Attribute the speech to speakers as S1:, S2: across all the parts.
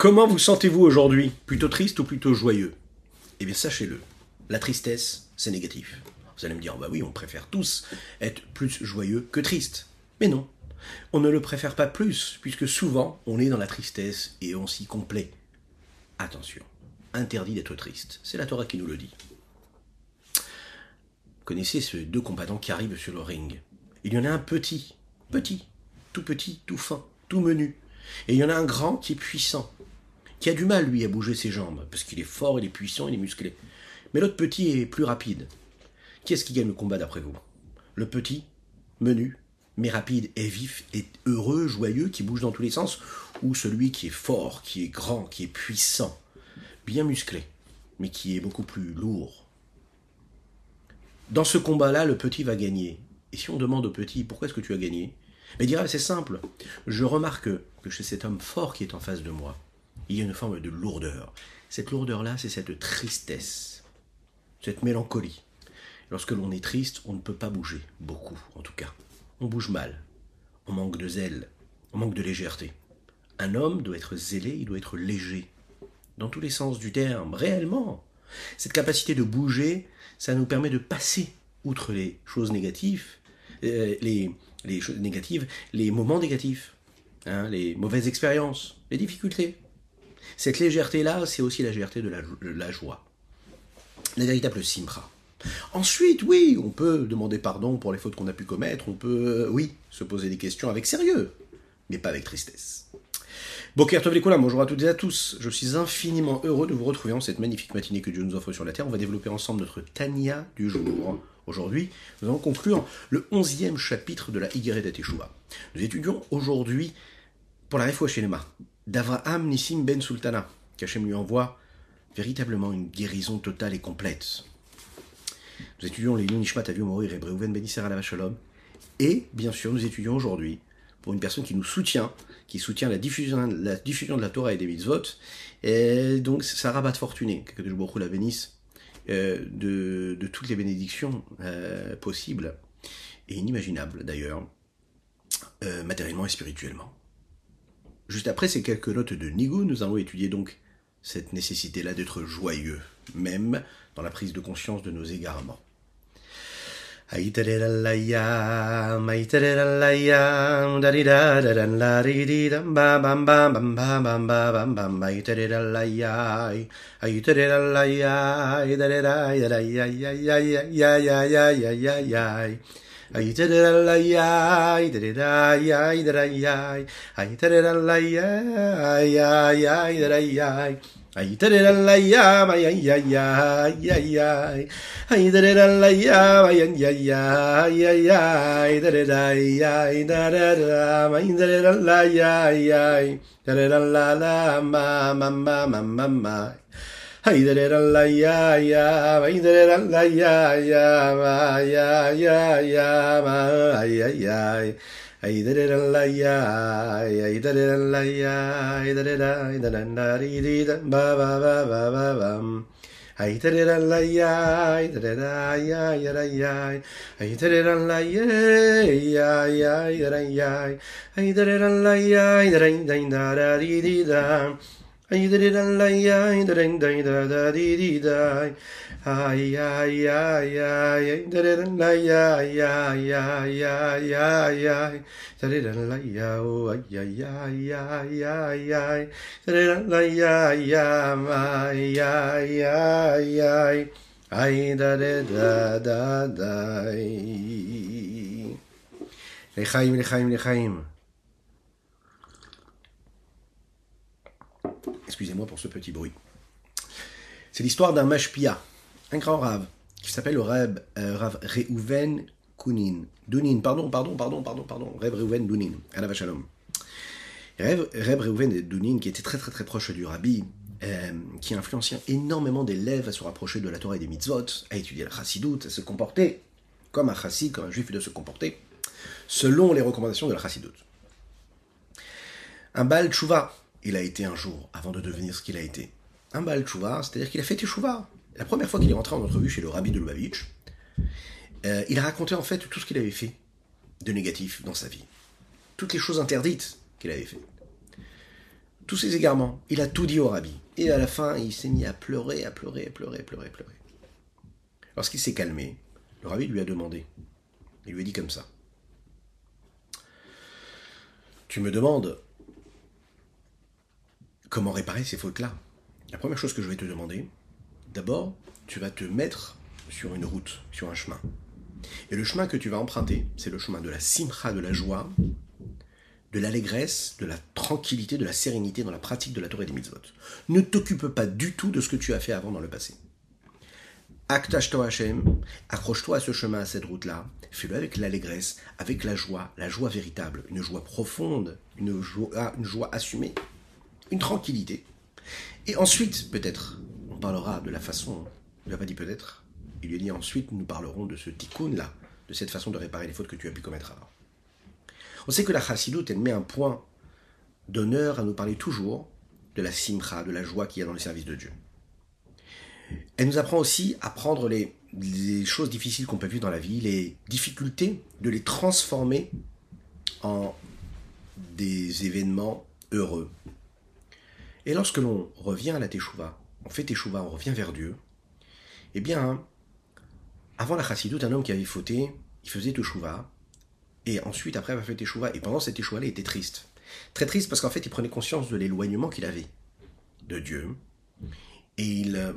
S1: Comment vous sentez-vous aujourd'hui? Plutôt triste ou plutôt joyeux? Eh bien, sachez-le, la tristesse, c'est négatif. Vous allez me dire, bah oui, on préfère tous être plus joyeux que triste. Mais non, on ne le préfère pas plus, puisque souvent, on est dans la tristesse et on s'y complaît. Attention, interdit d'être triste. C'est la Torah qui nous le dit. Connaissez ces deux combattants qui arrivent sur le ring. Il y en a un petit, petit, tout petit, tout fin, tout menu. Et il y en a un grand qui est puissant, qui a du mal, lui, à bouger ses jambes, parce qu'il est fort, il est puissant, il est musclé. Mais l'autre petit est plus rapide. Qui est-ce qui gagne le combat d'après vous? Le petit, menu, mais rapide et vif et heureux, joyeux, qui bouge dans tous les sens, ou celui qui est fort, qui est grand, qui est puissant, bien musclé, mais qui est beaucoup plus lourd? Dans ce combat-là, le petit va gagner. Et si on demande au petit pourquoi est-ce que tu as gagné? Il dira c'est simple. Je remarque que chez cet homme fort qui est en face de moi, il y a une forme de lourdeur. Cette lourdeur-là, c'est cette tristesse, cette mélancolie. Lorsque l'on est triste, on ne peut pas bouger, beaucoup en tout cas. On bouge mal, on manque de zèle, on manque de légèreté. Un homme doit être zélé, il doit être léger, dans tous les sens du terme, réellement. Cette capacité de bouger, ça nous permet de passer outre les choses négatives, euh, les, choses négatives, les moments négatifs, hein, les mauvaises expériences, les difficultés. Cette légèreté-là, c'est aussi la légèreté de la, joie. La véritable simra. Ensuite, oui, on peut demander pardon pour les fautes qu'on a pu commettre, on peut, euh, oui, se poser des questions avec sérieux, mais pas avec tristesse. Boker bonjour à toutes et à tous. Je suis infiniment heureux de vous retrouver en cette magnifique matinée que Dieu nous offre sur la terre. On va développer ensemble notre Tania du jour. Aujourd'hui, nous allons conclure le onzième chapitre de la Higueret Teshuvah. Nous étudions aujourd'hui, pour la Refoua Shelema, d'Avraham Nissim Ben Sultana, qu'Hachem lui envoie véritablement une guérison totale et complète. Nous étudions les Nishmat Aviom Morir et Breuven Ben la Shalom. Et, bien sûr, nous étudions aujourd'hui pour une personne qui nous soutient, qui soutient la diffusion, de la Torah et des mitzvot. Et donc, Sarah Bat Fortuné, que beaucoup la bénisse, euh, de, de, toutes les bénédictions euh, possibles et inimaginables d'ailleurs, euh, matériellement et spirituellement. Juste après ces quelques notes de Nigou, nous allons étudier donc cette nécessité-là d'être joyeux, même dans la prise de conscience de nos égarements. I did it la ya ma ya ya ya ya ya I did it la ya ma ya ya ya ya ya I did it la ya da da da ma I did it la ya ya da da la la ma ma ma ma ma Haydarella ya ya, haydarella ya ya, ya ya ya, ay ay ay. Haydarella I did it on la ya, I did it ya ya ya ya. I did it on la ya ya ya ya ya. I did it on la ya, I did it da da dee dee da. לחיים לחיים לחיים Excusez-moi pour ce petit bruit. C'est l'histoire d'un mashpia, un grand rave, qui s'appelle le euh, Rav Reuven Kunin. Dunin, pardon, pardon, pardon, pardon, pardon, Reb Reuven Dunin, à la Vachalom. Reb, Reb Reuven Dunin, qui était très très très proche du rabbi, euh, qui influençait énormément d'élèves à se rapprocher de la Torah et des mitzvot, à étudier la chassidoute, à se comporter comme un chassid, comme un juif doit se comporter, selon les recommandations de la chassidoute. Un Baal Tshuva, il a été un jour, avant de devenir ce qu'il a été. Un Baal Tshuva, c'est-à-dire qu'il a fait Teshuvah. La première fois qu'il est rentré en entrevue chez le rabbi de Lubavitch, euh, il a raconté en fait tout ce qu'il avait fait de négatif dans sa vie. Toutes les choses interdites qu'il avait fait. tous ses égarements. Il a tout dit au rabbi. Et à la fin, il s'est mis à pleurer, à pleurer, à pleurer, à pleurer, à pleurer. Lorsqu'il s'est calmé, le rabbi lui a demandé. Il lui a dit comme ça. Tu me demandes comment réparer ces fautes-là. La première chose que je vais te demander, d'abord, tu vas te mettre sur une route, sur un chemin. Et le chemin que tu vas emprunter, c'est le chemin de la simcha, de la joie, de l'allégresse, de la tranquillité, de la sérénité dans la pratique de la Torah et des mitzvot. Ne t'occupe pas du tout de ce que tu as fait avant dans le passé. Aktash Hashem, accroche-toi à ce chemin, à cette route-là, fais-le avec l'allégresse, avec la joie, la joie véritable, une joie profonde, une joie assumée, une tranquillité. Et ensuite, peut-être, on parlera de la façon, il n'a pas dit peut-être, il lui a dit ensuite, nous parlerons de ce tikkun-là, de cette façon de réparer les fautes que tu as pu commettre avant. On sait que la chassidoute, elle met un point d'honneur à nous parler toujours de la simcha, de la joie qu'il y a dans le service de Dieu. Elle nous apprend aussi à prendre les, choses difficiles qu'on peut vivre dans la vie, les difficultés, de les transformer en des événements heureux. Et lorsque l'on revient à la Teshuvah, on fait Teshuvah, on revient vers Dieu, eh bien, avant la chassidoute, un homme qui avait fauté, il faisait Teshuvah, et ensuite, après, il a fait Teshuvah. Et pendant cette Teshuvah, il était triste. Très triste parce qu'en fait, il prenait conscience de l'éloignement qu'il avait de Dieu. Et il,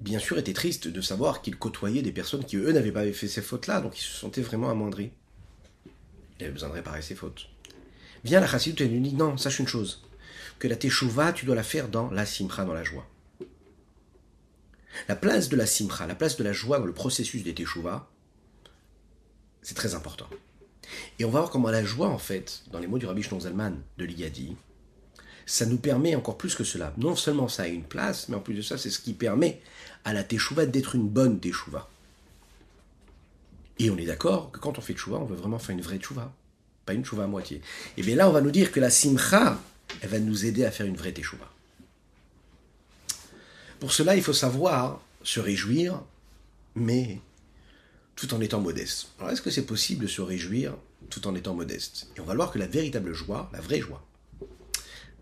S1: bien sûr, était triste de savoir qu'il côtoyait des personnes qui, eux, n'avaient pas fait ces fautes-là. Donc, il se sentait vraiment amoindri. Il avait besoin de réparer ses fautes. Viens la chassidoute et lui dit Non, sache une chose. Que la Teshuvah, tu dois la faire dans la simcha, dans la joie. La place de la simcha, la place de la joie dans le processus des Teshuvah, c'est très important. Et on va voir comment la joie, en fait, dans les mots du Rabbi Zalman de l'Igadi, ça nous permet encore plus que cela. Non seulement ça a une place, mais en plus de ça, c'est ce qui permet à la teshuva d'être une bonne teshuva. Et on est d'accord que quand on fait teshuva, on veut vraiment faire une vraie teshuva, pas une teshuva à moitié. Et bien là, on va nous dire que la simcha, elle va nous aider à faire une vraie teshuva. Pour cela, il faut savoir se réjouir, mais tout en étant modeste. Alors est-ce que c'est possible de se réjouir tout en étant modeste? Et on va voir que la véritable joie, la vraie joie,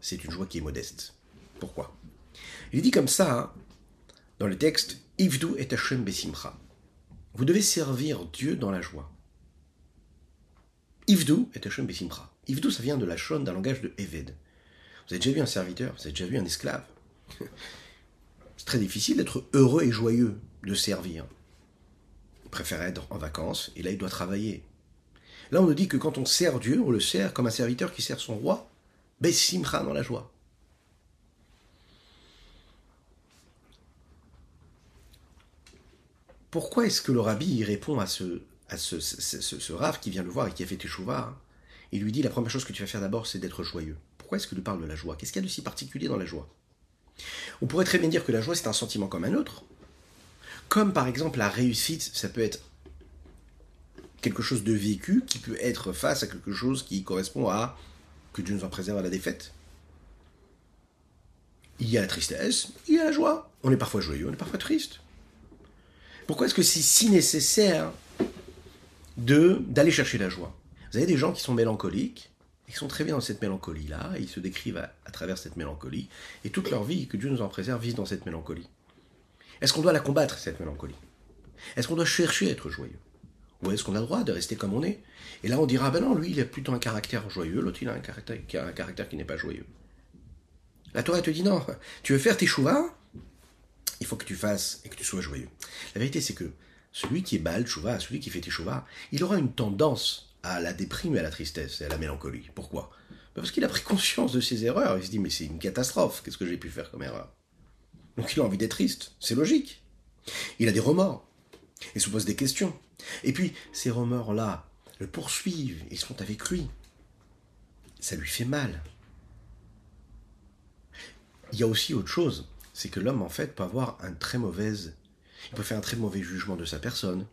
S1: c'est une joie qui est modeste. Pourquoi? Il dit comme ça, hein, dans le texte, Ivdu et Hashem besimcha. Vous devez servir Dieu dans la joie. Ivdu et Hashem besimcha. Ivdu, ça vient de la shon, d'un langage de Eved. Vous avez déjà vu un serviteur, vous avez déjà vu un esclave. C'est très difficile d'être heureux et joyeux de servir. Il préfère être en vacances et là il doit travailler. Là on nous dit que quand on sert Dieu, on le sert comme un serviteur qui sert son roi, Bessimcha dans la joie. Pourquoi est-ce que le rabbi répond à ce, à qui vient le voir et qui a fait Teshuvah Il lui dit la première chose que tu vas faire d'abord, c'est d'être joyeux. Pourquoi est-ce que tu parles de la joie? Qu'est-ce qu'il y a de si particulier dans la joie? On pourrait très bien dire que la joie, c'est un sentiment comme un autre. Comme par exemple la réussite, ça peut être quelque chose de vécu qui peut être face à quelque chose qui correspond à que Dieu nous en préserve à la défaite. Il y a la tristesse, il y a la joie. On est parfois joyeux, on est parfois triste. Pourquoi est-ce que c'est si nécessaire d'aller chercher la joie? Vous avez des gens qui sont mélancoliques qui sont très bien dans cette mélancolie-là, ils se décrivent à, travers cette mélancolie, et toute leur vie, que Dieu nous en préserve, vivent dans cette mélancolie. Est-ce qu'on doit la combattre, cette mélancolie? Est-ce qu'on doit chercher à être joyeux? Ou est-ce qu'on a le droit de rester comme on est? Et là, on dira, ben non, lui, il a plutôt un caractère joyeux, l'autre, il a un caractère, qui n'est pas joyeux. La Torah te dit, non, tu veux faire tes chouvas Il faut que tu fasses et que tu sois joyeux. La vérité, c'est que celui qui est bal, chouva, celui qui fait tes chouvas, il aura une tendance à la déprime et à la tristesse et à la mélancolie. Pourquoi? Ben Parce qu'il a pris conscience de ses erreurs. Il se dit, mais c'est une catastrophe, qu'est-ce que j'ai pu faire comme erreur? Donc il a envie d'être triste, c'est logique. Il a des remords, il se pose des questions. Et puis ces remords-là le poursuivent, ils sont avec lui. Ça lui fait mal. Il y a aussi autre chose, c'est que l'homme en fait peut avoir un très mauvaise, il peut faire un très mauvais jugement de sa personne,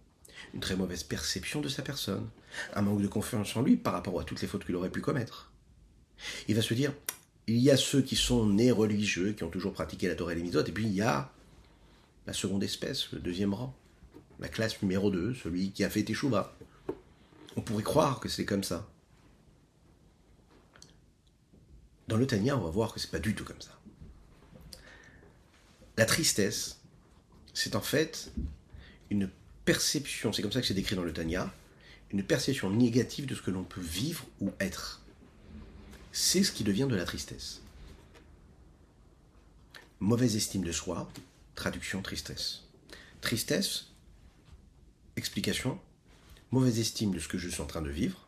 S1: une très mauvaise perception de sa personne, un manque de confiance en lui par rapport à toutes les fautes qu'il aurait pu commettre. Il va se dire il y a ceux qui sont nés religieux, qui ont toujours pratiqué la Torah et les et puis il y a la seconde espèce, le deuxième rang, la classe numéro 2, celui qui a fait Teshuvah. On pourrait croire que c'est comme ça. Dans le Tania, on va voir que c'est pas du tout comme ça. La tristesse, c'est en fait une perception, c'est comme ça que c'est décrit dans le Tania, une perception négative de ce que l'on peut vivre ou être. C'est ce qui devient de la tristesse. Mauvaise estime de soi, traduction tristesse. Tristesse, explication, mauvaise estime de ce que je suis en train de vivre,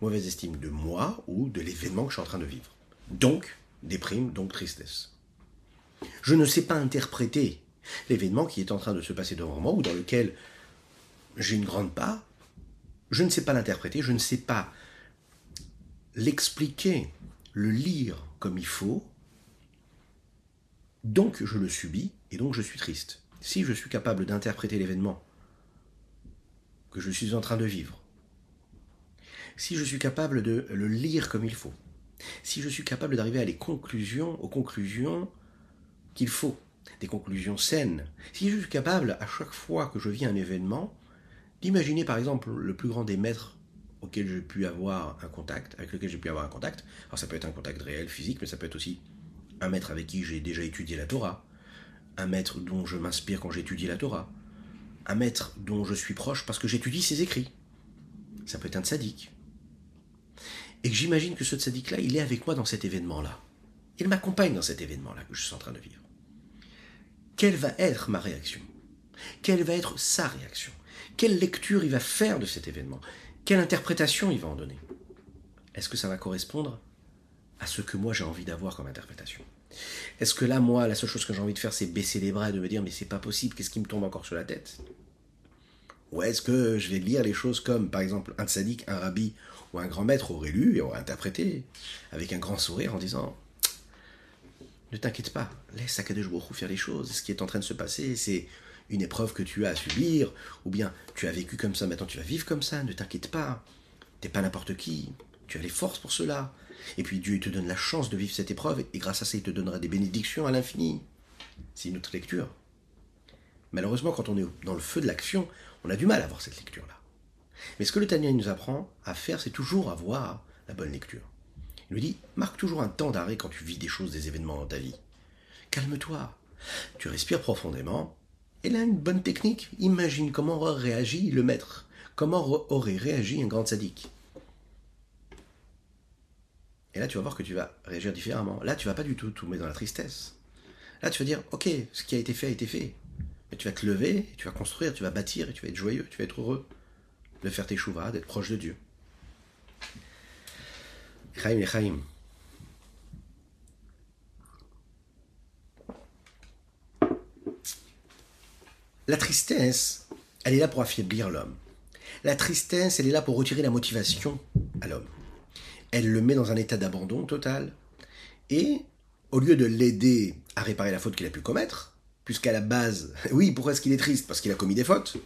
S1: mauvaise estime de moi ou de l'événement que je suis en train de vivre. Donc, déprime, donc tristesse. Je ne sais pas interpréter l'événement qui est en train de se passer devant moi ou dans lequel j'ai une grande part. Je ne sais pas l'interpréter, je ne sais pas l'expliquer, le lire comme il faut. Donc je le subis et donc je suis triste. Si je suis capable d'interpréter l'événement que je suis en train de vivre, si je suis capable de le lire comme il faut, si je suis capable d'arriver à les conclusions, aux conclusions qu'il faut, des conclusions saines, si je suis capable, à chaque fois que je vis un événement, d'imaginer par exemple le plus grand des maîtres auquel j'ai pu avoir un contact, avec lequel j'ai pu avoir un contact, alors ça peut être un contact réel, physique, mais ça peut être aussi un maître avec qui j'ai déjà étudié la Torah, un maître dont je m'inspire quand j'étudie la Torah, un maître dont je suis proche parce que j'étudie ses écrits. Ça peut être un tzaddik. Et que j'imagine que ce tzaddik-là, il est avec moi dans cet événement-là. Il m'accompagne dans cet événement-là que je suis en train de vivre. Quelle va être ma réaction? Quelle va être sa réaction? Quelle lecture il va faire de cet événement? Quelle interprétation il va en donner? Est-ce que ça va correspondre à ce que moi j'ai envie d'avoir comme interprétation? Est-ce que là, moi, la seule chose que j'ai envie de faire, c'est baisser les bras et de me dire mais c'est pas possible, qu'est-ce qui me tombe encore sur la tête? Ou est-ce que je vais lire les choses comme, par exemple, un tzaddik, un rabbi ou un grand maître aurait lu et aurait interprété avec un grand sourire en disant ne t'inquiète pas, laisse Akadosh Baruch faire les choses. Ce qui est en train de se passer, c'est une épreuve que tu as à subir, ou bien tu as vécu comme ça, maintenant tu vas vivre comme ça, ne t'inquiète pas. T'es pas n'importe qui, tu as les forces pour cela. Et puis Dieu te donne la chance de vivre cette épreuve, et grâce à ça, il te donnera des bénédictions à l'infini. C'est une autre lecture. Malheureusement, quand on est dans le feu de l'action, on a du mal à voir cette lecture-là. Mais ce que le Tania nous apprend à faire, c'est toujours avoir la bonne lecture. Il nous dit, marque toujours un temps d'arrêt quand tu vis des choses, des événements dans ta vie. Calme-toi. Tu respires profondément. Et là, une bonne technique. Imagine comment aurait réagi le maître. Comment aurait réagi un grand sadique. Et là, tu vas voir que tu vas réagir différemment. Là, tu vas pas du tout tout mettre dans la tristesse. Là, tu vas dire, ok, ce qui a été fait a été fait. Mais tu vas te lever, tu vas construire, tu vas bâtir, et tu vas être joyeux, tu vas être heureux de faire tes chouvas, d'être proche de Dieu. Chaim et Chaim. La tristesse, elle est là pour affaiblir l'homme. La tristesse, elle est là pour retirer la motivation à l'homme. Elle le met dans un état d'abandon total. Et au lieu de l'aider à réparer la faute qu'il a pu commettre, puisqu'à la base, oui, pourquoi est-ce qu'il est triste? Parce qu'il a commis des fautes.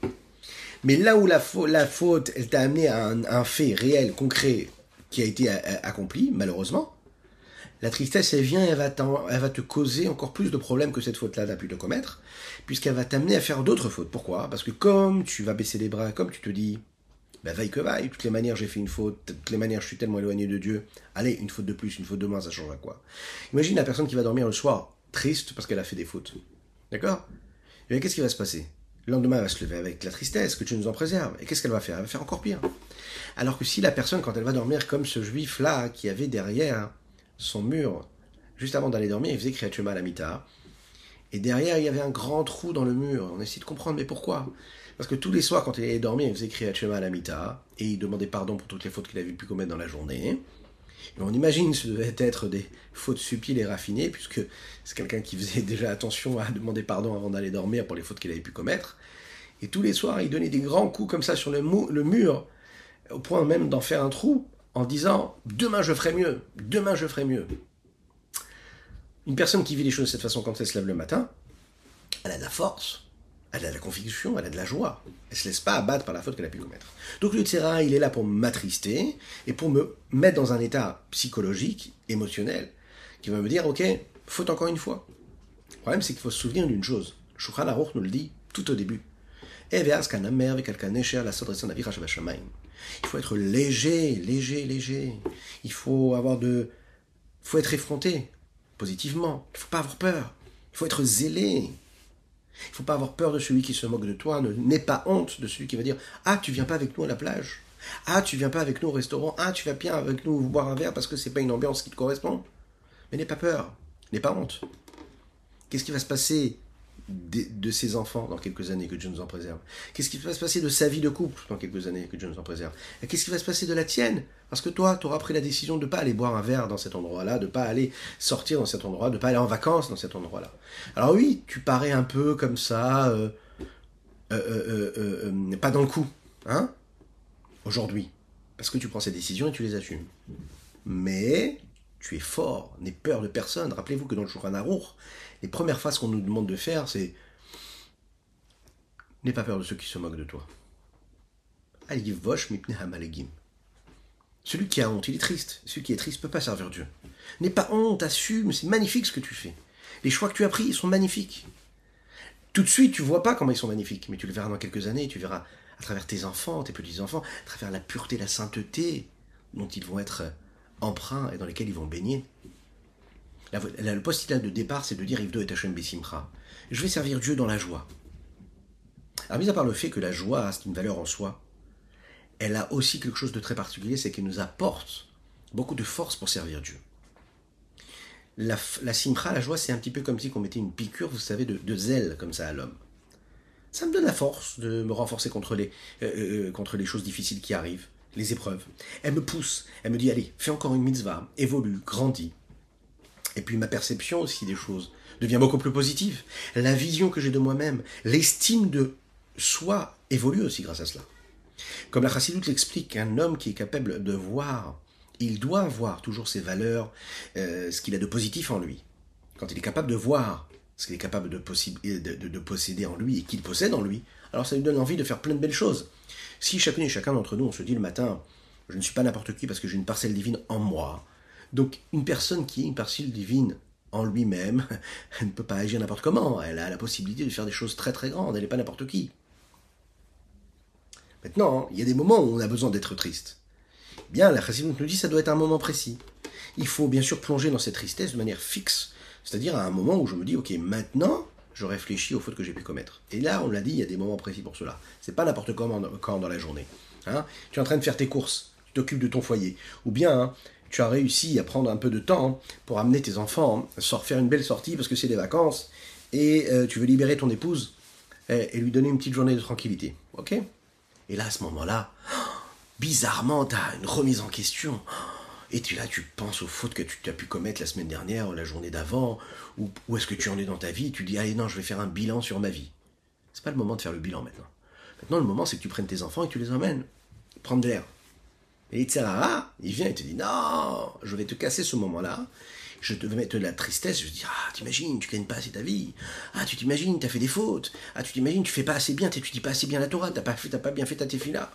S1: Mais là où la, faute, elle t'a amené à un, fait réel, concret, qui a été accompli, malheureusement, la tristesse, elle vient, elle va, elle va te causer encore plus de problèmes que cette faute-là t'a pu te commettre, puisqu'elle va t'amener à faire d'autres fautes. Pourquoi? Parce que comme tu vas baisser les bras, comme tu te dis, ben vaille que vaille, toutes les manières j'ai fait une faute, toutes les manières je suis tellement éloigné de Dieu, allez, une faute de plus, une faute de moins, ça change à quoi? Imagine la personne qui va dormir le soir, triste parce qu'elle a fait des fautes. D'accord? Et eh qu'est-ce qui va se passer? Le lendemain, elle va se lever avec la tristesse, que tu nous en préserves. Et qu'est-ce qu'elle va faire? Elle va faire encore pire. Alors que si la personne, quand elle va dormir comme ce juif-là, qui avait derrière son mur, juste avant d'aller dormir, il faisait Kriyat à la. Et derrière, il y avait un grand trou dans le mur. On essaie de comprendre, mais pourquoi? Parce que tous les soirs, quand il allait dormir, il faisait Kriyat à la. Et il demandait pardon pour toutes les fautes qu'il avait pu commettre dans la journée. On imagine ce devait être des fautes subtiles et raffinées, puisque c'est quelqu'un qui faisait déjà attention à demander pardon avant d'aller dormir pour les fautes qu'il avait pu commettre. Et tous les soirs, il donnait des grands coups comme ça sur le mur, au point même d'en faire un trou, en disant Demain je ferai mieux, demain je ferai mieux. Une personne qui vit les choses de cette façon quand elle se lève le matin, elle a de la force, elle a de la conviction, elle a de la joie. Elle se laisse pas abattre par la faute qu'elle a pu commettre. Donc le tsera, il est là pour m'attrister et pour me mettre dans un état psychologique, émotionnel, qui va me dire, ok, faute encore une fois. Le problème, c'est qu'il faut se souvenir d'une chose. Shulchan Aruch nous le dit tout au début. Il faut être léger, léger, léger. Il faut avoir de Il faut être effronté, positivement. Il ne faut pas avoir peur. Il faut être zélé. Il ne faut pas avoir peur de celui qui se moque de toi. N'aie pas honte de celui qui va dire Ah, tu viens pas avec nous à la plage. Ah, tu viens pas avec nous au restaurant. Ah, tu vas bien avec nous boire un verre parce que c'est pas une ambiance qui te correspond. Mais n'aie pas peur. N'aie pas honte. Qu'est-ce qui va se passer de, ses enfants dans quelques années que Dieu nous en préserve Qu'est-ce qui va se passer de sa vie de couple dans quelques années que Dieu nous en préserve? Et qu'est-ce qui va se passer de la tienne? Parce que toi, tu auras pris la décision de ne pas aller boire un verre dans cet endroit-là, de ne pas aller sortir dans cet endroit, de ne pas aller en vacances dans cet endroit-là. Alors oui, tu parais un peu comme ça, euh, euh, euh, pas dans le coup, hein? Aujourd'hui. Parce que tu prends ces décisions et tu les assumes. Mais tu es fort, n'aie peur de personne. Rappelez-vous que dans le Shulchan Aruch, les premières phrases qu'on nous demande de faire, c'est N'aie pas peur de ceux qui se moquent de toi. Celui qui a honte, il est triste. Celui qui est triste ne peut pas servir Dieu. N'aie pas honte, assume, c'est magnifique ce que tu fais. Les choix que tu as pris, ils sont magnifiques. Tout de suite, tu vois pas comment ils sont magnifiques, mais tu le verras dans quelques années, tu verras à travers tes enfants, tes petits-enfants, à travers la pureté, la sainteté dont ils vont être emprunts et dans lesquels ils vont baigner. Le postulat de départ, c'est de dire Ivdo et Hashem Besimcha. Je vais servir Dieu dans la joie. Alors, mis à part le fait que la joie, c'est une valeur en soi, elle a aussi quelque chose de très particulier, c'est qu'elle nous apporte beaucoup de force pour servir Dieu. La, la la joie, c'est un petit peu comme si on mettait une piqûre, vous savez, de, zèle comme ça à l'homme. Ça me donne la force de me renforcer les, euh, euh, contre les choses difficiles qui arrivent les épreuves. Elle me pousse, elle me dit allez, fais encore une mitzvah, évolue, grandis. Et puis ma perception aussi des choses devient beaucoup plus positive. La vision que j'ai de moi-même, l'estime de soi évolue aussi grâce à cela. Comme la Chassidoute l'explique, un homme qui est capable de voir, il doit voir toujours ses valeurs, euh, ce qu'il a de positif en lui. Quand il est capable de voir ce qu'il est capable de, de posséder en lui et qu'il possède en lui, alors ça lui donne envie de faire plein de belles choses. Si chacune et chacun d'entre nous, on se dit le matin, je ne suis pas n'importe qui parce que j'ai une parcelle divine en moi, donc une personne qui a une parcelle divine en lui-même, elle ne peut pas agir n'importe comment, elle a la possibilité de faire des choses très très grandes, elle n'est pas n'importe qui. Maintenant, il y a des moments où on a besoin d'être triste. Bien, la Chassidut nous dit que ça doit être un moment précis. Il faut bien sûr plonger dans cette tristesse de manière fixe, c'est-à-dire à un moment où je me dis, ok, maintenant, je réfléchis aux fautes que j'ai pu commettre. Et là, on l'a dit, il y a des moments précis pour cela. C'est pas n'importe comment quand dans la journée. Hein. tu es en train de faire tes courses, tu t'occupes de ton foyer. Ou bien, hein, tu as réussi à prendre un peu de temps pour amener tes enfants, hein, faire une belle sortie parce que c'est des vacances, et euh, tu veux libérer ton épouse et, lui donner une petite journée de tranquillité. Ok? Et là, à ce moment-là, bizarrement, tu as une remise en question. Et tu, là, tu penses aux fautes que tu as pu commettre la semaine dernière, ou la journée d'avant, ou où est-ce que tu en es dans ta vie, tu dis, allez, non, je vais faire un bilan sur ma vie. C'est pas le moment de faire le bilan maintenant. Maintenant, le moment, c'est que tu prennes tes enfants et tu les emmènes prendre de l'air. Et Itzerara, il vient et te dit, non, je vais te casser ce moment-là, je te vais mettre de la tristesse, je te dis, ah, t'imagines, tu gagnes pas assez ta vie, ah, tu t'imagines, t'as fait des fautes, ah, tu t'imagines, tu fais pas assez bien, tu dis pas assez bien la Torah, t'as pas, fait, pas bien fait ta tefila.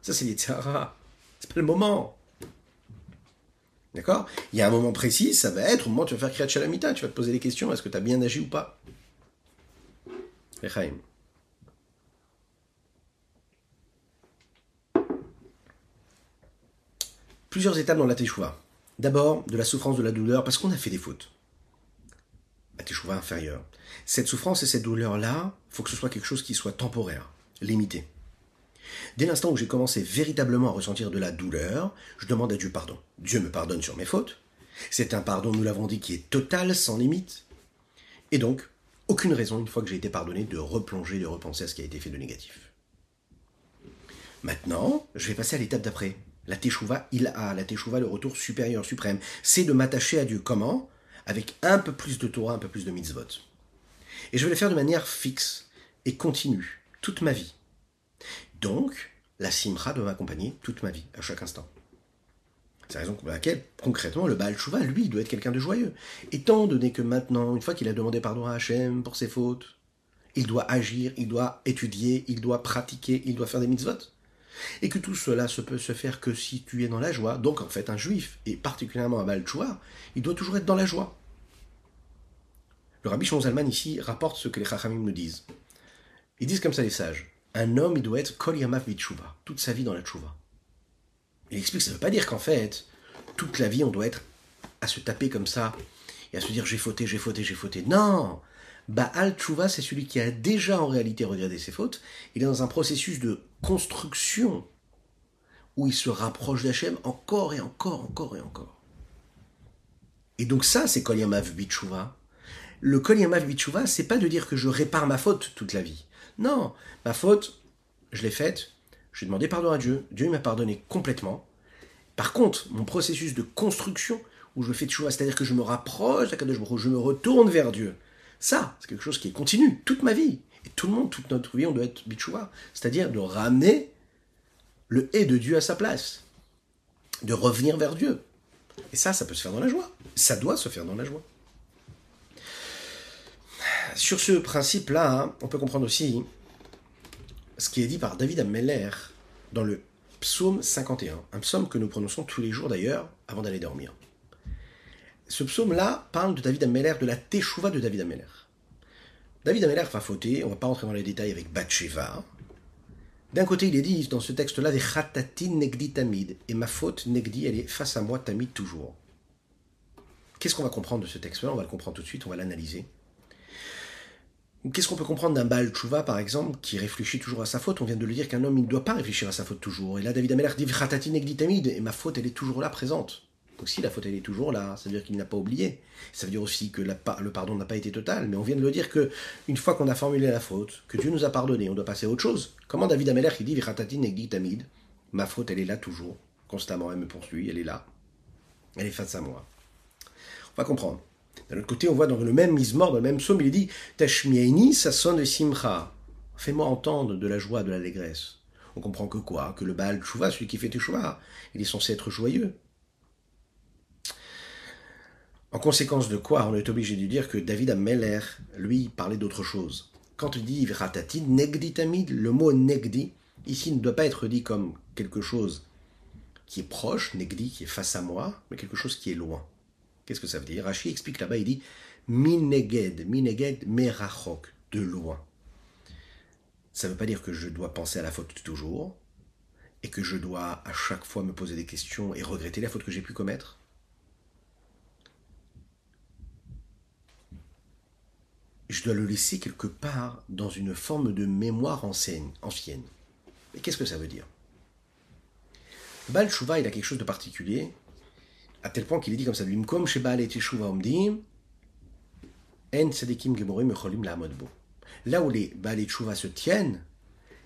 S1: Ça, c'est l'Itzerara. C'est pas le moment. D'accord? Il y a un moment précis, ça va être au moment où tu vas faire Kriyat Shalamita, tu vas te poser des questions, est-ce que tu as bien agi ou pas? Rechaim. Plusieurs étapes dans la Teshuvah. D'abord, de la souffrance, de la douleur, parce qu'on a fait des fautes. La Teshuvah inférieure. Cette souffrance et cette douleur-là, faut que ce soit quelque chose qui soit temporaire, limité. Dès l'instant où j'ai commencé véritablement à ressentir de la douleur, je demande à Dieu pardon. Dieu me pardonne sur mes fautes. C'est un pardon, nous l'avons dit, qui est total, sans limite. Et donc, aucune raison, une fois que j'ai été pardonné, de replonger, de repenser à ce qui a été fait de négatif. Maintenant, je vais passer à l'étape d'après. La teshuva, il a, la teshuva, le retour supérieur, suprême. C'est de m'attacher à Dieu. Comment? Avec un peu plus de Torah, un peu plus de mitzvot. Et je vais le faire de manière fixe et continue, toute ma vie. Donc, la simra doit m'accompagner toute ma vie, à chaque instant. C'est la raison pour laquelle, concrètement, le Baal Chouva, lui, doit être quelqu'un de joyeux. Étant donné que maintenant, une fois qu'il a demandé pardon à Hachem pour ses fautes, il doit agir, il doit étudier, il doit pratiquer, il doit faire des mitzvot. Et que tout cela se peut se faire que si tu es dans la joie. Donc, en fait, un juif, et particulièrement un Baal Chouva, il doit toujours être dans la joie. Le rabbi Zalman ici rapporte ce que les Chachamim nous disent. Ils disent comme ça les sages un homme, il doit être kol yamav toute sa vie dans la tchouva. Il explique que ça ne veut pas dire qu'en fait, toute la vie, on doit être à se taper comme ça et à se dire j'ai fauté, j'ai fauté, j'ai fauté. Non Baal Tshuva, c'est celui qui a déjà en réalité regretté ses fautes. Il est dans un processus de construction où il se rapproche d'Hachem encore et encore, encore et encore. Et donc ça, c'est Kol Yamav Bitshuva. Le Kol Yamav Bitshuva, c'est pas de dire que je répare ma faute toute la vie. Non, ma faute, je l'ai faite, j'ai demandé pardon à Dieu, Dieu m'a pardonné complètement. Par contre, mon processus de construction, où je fais Tchouva, c'est-à-dire que je me rapproche je me retourne vers Dieu, ça, c'est quelque chose qui est continu toute ma vie. Et tout le monde, toute notre vie, on doit être Bitshuva, c'est-à-dire de ramener le et de Dieu à sa place, de revenir vers Dieu. Et ça, ça peut se faire dans la joie. Ça doit se faire dans la joie. Sur ce principe-là, hein, on peut comprendre aussi ce qui est dit par David Ameller dans le psaume 51, un psaume que nous prononçons tous les jours d'ailleurs avant d'aller dormir. Ce psaume-là parle de David Ameller, de la teshuva de David Ameller. David Ameller va fauter, on ne va pas rentrer dans les détails avec Bathsheba. D'un côté, il est dit dans ce texte-là des chatatin negdi tamid, et ma faute negdi, elle est face à moi tamid toujours. Qu'est-ce qu'on va comprendre de ce texte-là? On va le comprendre tout de suite, on va l'analyser. Qu'est-ce qu'on peut comprendre d'un Baal Tshuva, par exemple, qui réfléchit toujours à sa faute? On vient de le dire qu'un homme, ne doit pas réfléchir à sa faute toujours. Et là, David Ameller dit et ma faute, elle est toujours là, présente. Donc si la faute, elle est toujours là, ça veut dire qu'il n'a pas oublié. Ça veut dire aussi que le pardon n'a pas été total. Mais on vient de le dire que une fois qu'on a formulé la faute, que Dieu nous a pardonné, on doit passer à autre chose. Comment David Ameller qui dit ma faute, elle est là toujours, constamment, elle me poursuit, elle est là. Elle est face à moi. On va comprendre. D'un autre côté, on voit dans le même mort, dans le même psaume, il dit Tashmieni sonne simcha. Fais-moi entendre de la joie, de l'allégresse. On comprend que quoi? Que le Baal Tshuva, celui qui fait Teshuvah, il est censé être joyeux. En conséquence de quoi, on est obligé de dire que David Ameller, lui, parlait d'autre chose. Quand il dit Ratati, Negdi Tamid, le mot Negdi, ici ne doit pas être dit comme quelque chose qui est proche, Negdi, qui est face à moi, mais quelque chose qui est loin. Qu'est-ce que ça veut dire? Rashi explique là-bas, il dit Mineged, Mineged Merachok, de loin. Ça ne veut pas dire que je dois penser à la faute toujours, et que je dois à chaque fois me poser des questions et regretter la faute que j'ai pu commettre. Je dois le laisser quelque part dans une forme de mémoire ancienne. ancienne. Mais qu'est-ce que ça veut dire? Bal Shuvah, il a quelque chose de particulier, à tel point qu'il est dit comme ça, Bimkom sheba teshuva omdim, en tzadikim gemorim echolim bo. Là où les Baal se tiennent,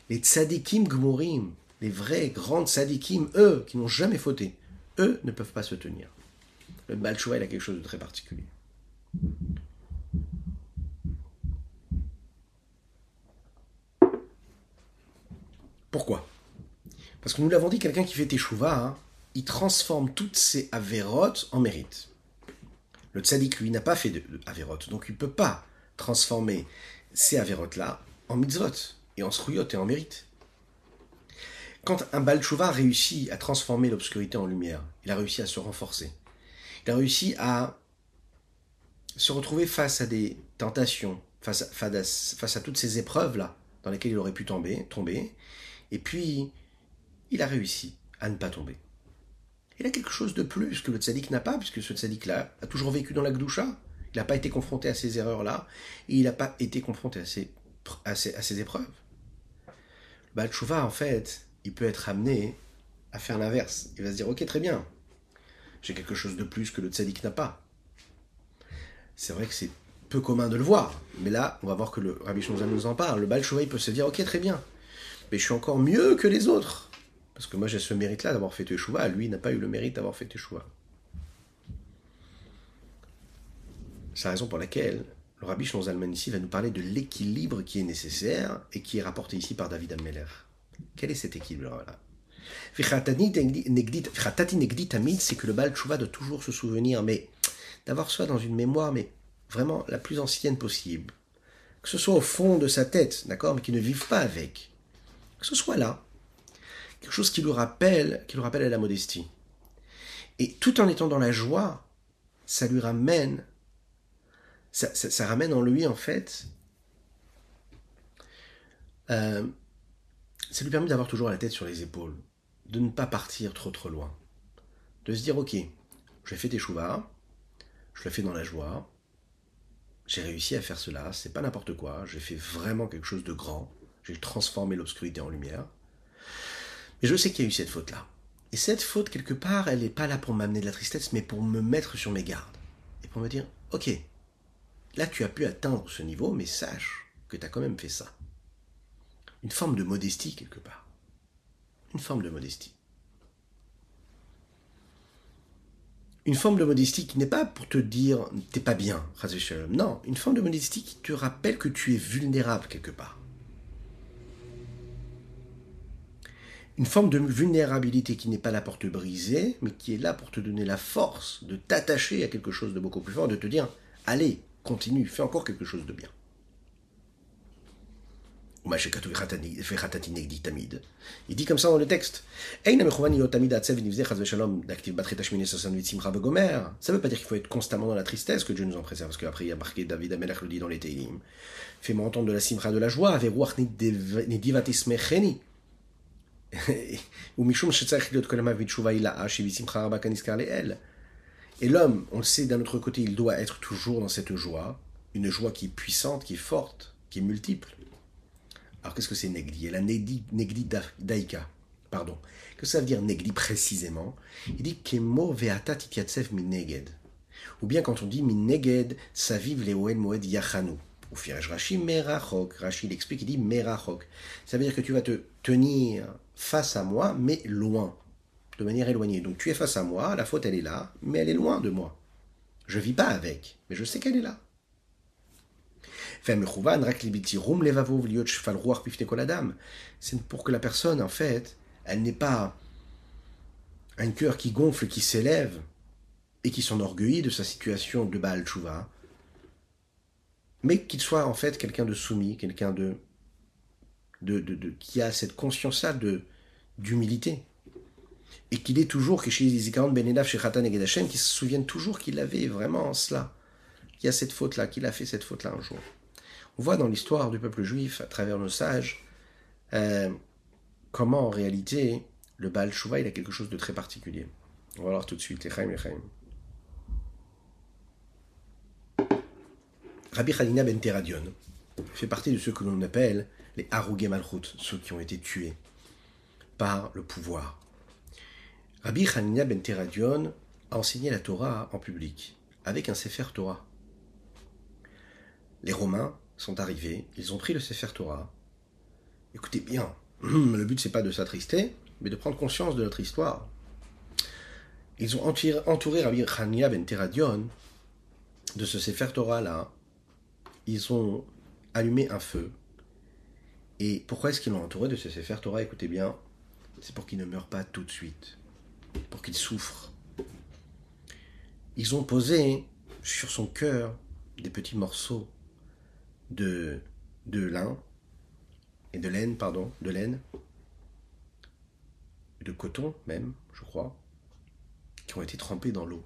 S1: les tzadikim gmorim, les vrais grands tzadikim, eux, qui n'ont jamais fauté, eux ne peuvent pas se tenir. Le Baal il a quelque chose de très particulier. Pourquoi? Parce que nous l'avons dit, quelqu'un qui fait teshuva, hein, il transforme toutes ces avérotes en mérite. Le tzaddik, lui, n'a pas fait de, donc il ne peut pas transformer ces avérotes-là en mitzvot, et en sruyot et en mérite. Quand un Balchouva réussit à transformer l'obscurité en lumière, il a réussi à se renforcer. Il a réussi à se retrouver face à des tentations, face à, face à toutes ces épreuves-là dans lesquelles il aurait pu tomber, tomber. Et puis, il a réussi à ne pas tomber il a quelque chose de plus que le tzaddik n'a pas, puisque ce tzaddik-là a toujours vécu dans la gdoucha. Il n'a pas été confronté à ces erreurs-là, et il n'a pas été confronté à ces, à ces, épreuves. Le en fait, il peut être amené à faire l'inverse. Il va se dire, ok, très bien, j'ai quelque chose de plus que le tzaddik n'a pas. C'est vrai que c'est peu commun de le voir, mais là, on va voir que le Rabbi Shonzal nous en parle. Le Baal il peut se dire, ok, très bien, mais je suis encore mieux que les autres. Parce que moi j'ai ce mérite-là d'avoir fait Teshuvah, lui n'a pas eu le mérite d'avoir fait Teshuvah. C'est la raison pour laquelle le Rabbi Shlonzalman ici va nous parler de l'équilibre qui est nécessaire et qui est rapporté ici par David Ammeler. Quel est cet équilibre-là? C'est que le Baal Tshuva doit toujours se souvenir, mais d'avoir soi dans une mémoire, mais vraiment la plus ancienne possible. Que ce soit au fond de sa tête, d'accord, mais qu'il ne vive pas avec. Que ce soit là, quelque chose qui lui rappelle, qui lui rappelle à la modestie. Et tout en étant dans la joie, ça lui ramène, ça, ramène en lui en fait, euh, ça lui permet d'avoir toujours la tête sur les épaules, de ne pas partir trop trop loin, de se dire ok, j'ai fait tes chouvas, je le fais dans la joie. J'ai réussi à faire cela, c'est pas n'importe quoi, j'ai fait vraiment quelque chose de grand, j'ai transformé l'obscurité en lumière. Mais je sais qu'il y a eu cette faute-là. Et cette faute, quelque part, elle n'est pas là pour m'amener de la tristesse, mais pour me mettre sur mes gardes. Et pour me dire, ok, là tu as pu atteindre ce niveau, mais sache que tu as quand même fait ça. Une forme de modestie, quelque part. Une forme de modestie. Une forme de modestie qui n'est pas pour te dire t'es pas bien, non, une forme de modestie qui te rappelle que tu es vulnérable quelque part. Une forme de vulnérabilité qui n'est pas là pour te briser, mais qui est là pour te donner la force de t'attacher à quelque chose de beaucoup plus fort, de te dire allez, continue, fais encore quelque chose de bien. Il dit comme ça dans le texte. Ça ne veut pas dire qu'il faut être constamment dans la tristesse, que Dieu nous en préserve, parce qu'après il y a marqué, David Amelach le dit dans les Teilim. Fais-moi entendre de la simcha de la joie, et l'homme, on le sait d'un autre côté, il doit être toujours dans cette joie, une joie qui est puissante, qui est forte, qui est multiple. Alors qu'est-ce que c'est Negli? La Negli, Daika, pardon. Que ça veut dire Negli précisément? Il dit Kemo veata titiatsev mineged. Ou bien quand on dit mineged, ça vive les oen moed yachanu. Ou Rashi merachok. Rashi il explique, il dit merachok. Ça veut dire que tu vas te tenir face à moi, mais loin, de manière éloignée. Donc tu es face à moi, la faute elle est là, mais elle est loin de moi. Je vis pas avec, mais je sais qu'elle est là. C'est pour que la personne, en fait, elle n'ait pas un cœur qui gonfle, qui s'élève et qui s'enorgueillit de sa situation de Baal Tshuva, mais qu'il soit en fait quelqu'un de soumis, quelqu'un de, qui a cette conscience-là d'humilité. Et qu'il est toujours, que chez Benedav, chez Khatan et qui se souviennent toujours qu'il avait vraiment cela, qu'il y a cette faute-là, qu'il a fait cette faute-là un jour. On voit dans l'histoire du peuple juif, à travers nos sages, euh, comment en réalité le Baal Shuvah il a quelque chose de très particulier. On va voir tout de suite. Echaim, Echaim. Rabbi Hanina ben Teradion fait partie de ceux que l'on appelle les Harugé Malchut, ceux qui ont été tués par le pouvoir. Rabbi Hanina ben Teradion a enseigné la Torah en public, avec un Sefer Torah. Les Romains sont arrivés, ils ont pris le Sefer Torah. Écoutez bien, le but c'est pas de s'attrister, mais de prendre conscience de notre histoire. Ils ont entouré Rabbi Chania ben Teradion de ce Sefer Torah là. Ils ont allumé un feu. Et pourquoi est-ce qu'ils l'ont entouré de ce Sefer Torah? Écoutez bien, c'est pour qu'il ne meure pas tout de suite, pour qu'il souffre. Ils ont posé sur son cœur des petits morceaux de, de lin et de laine, pardon, de laine, de coton même, je crois, qui ont été trempés dans l'eau,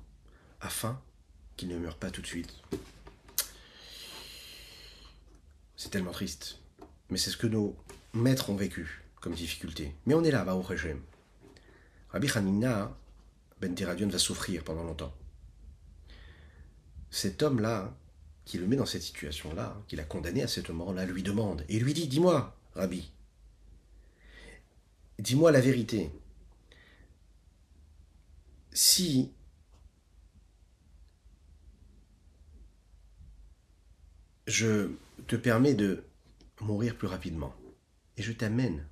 S1: afin qu'ils ne meurent pas tout de suite. C'est tellement triste. Mais c'est ce que nos maîtres ont vécu comme difficulté. Mais on est là, au régime. Rabbi Hanina, Ben Teradion va souffrir pendant longtemps. Cet homme-là, qui le met dans cette situation-là, qui l'a condamné à ce moment-là, lui demande, et lui dit, dis-moi, Rabbi, dis-moi la vérité. Si je te permets de mourir plus rapidement, et je t'amène,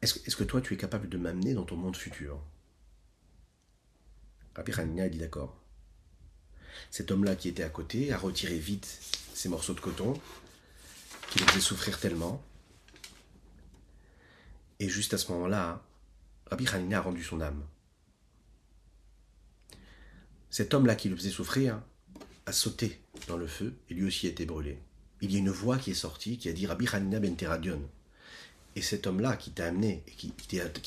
S1: est-ce que toi tu es capable de m'amener dans ton monde futur? Rabbi Hanina dit d'accord. Cet homme-là qui était à côté a retiré vite ces morceaux de coton qui le faisaient souffrir tellement. Et juste à ce moment-là, Rabbi Hanina a rendu son âme. Cet homme-là qui le faisait souffrir a sauté dans le feu et lui aussi a été brûlé. Il y a une voix qui est sortie qui a dit Rabbi Hanina ben Teradion. Et cet homme-là qui t'a amené et qui,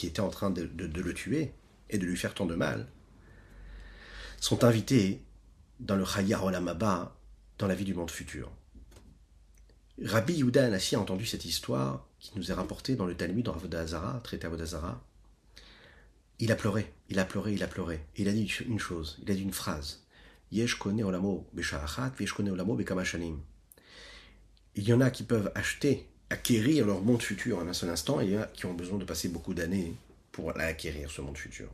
S1: était en train de, le tuer et de lui faire tant de mal, sont invités dans le Chayar Olamaba, dans la vie du monde futur. Rabbi Yehuda Anassi a entendu cette histoire qui nous est rapportée dans le Talmud dans Avodazara, traité Avodazara. Il a pleuré, il a pleuré, il a pleuré. Il a dit une chose, il a dit une phrase. Il y en a qui peuvent acheter, acquérir leur monde futur en un seul instant, et il y en a qui ont besoin de passer beaucoup d'années pour l'acquérir, ce monde futur.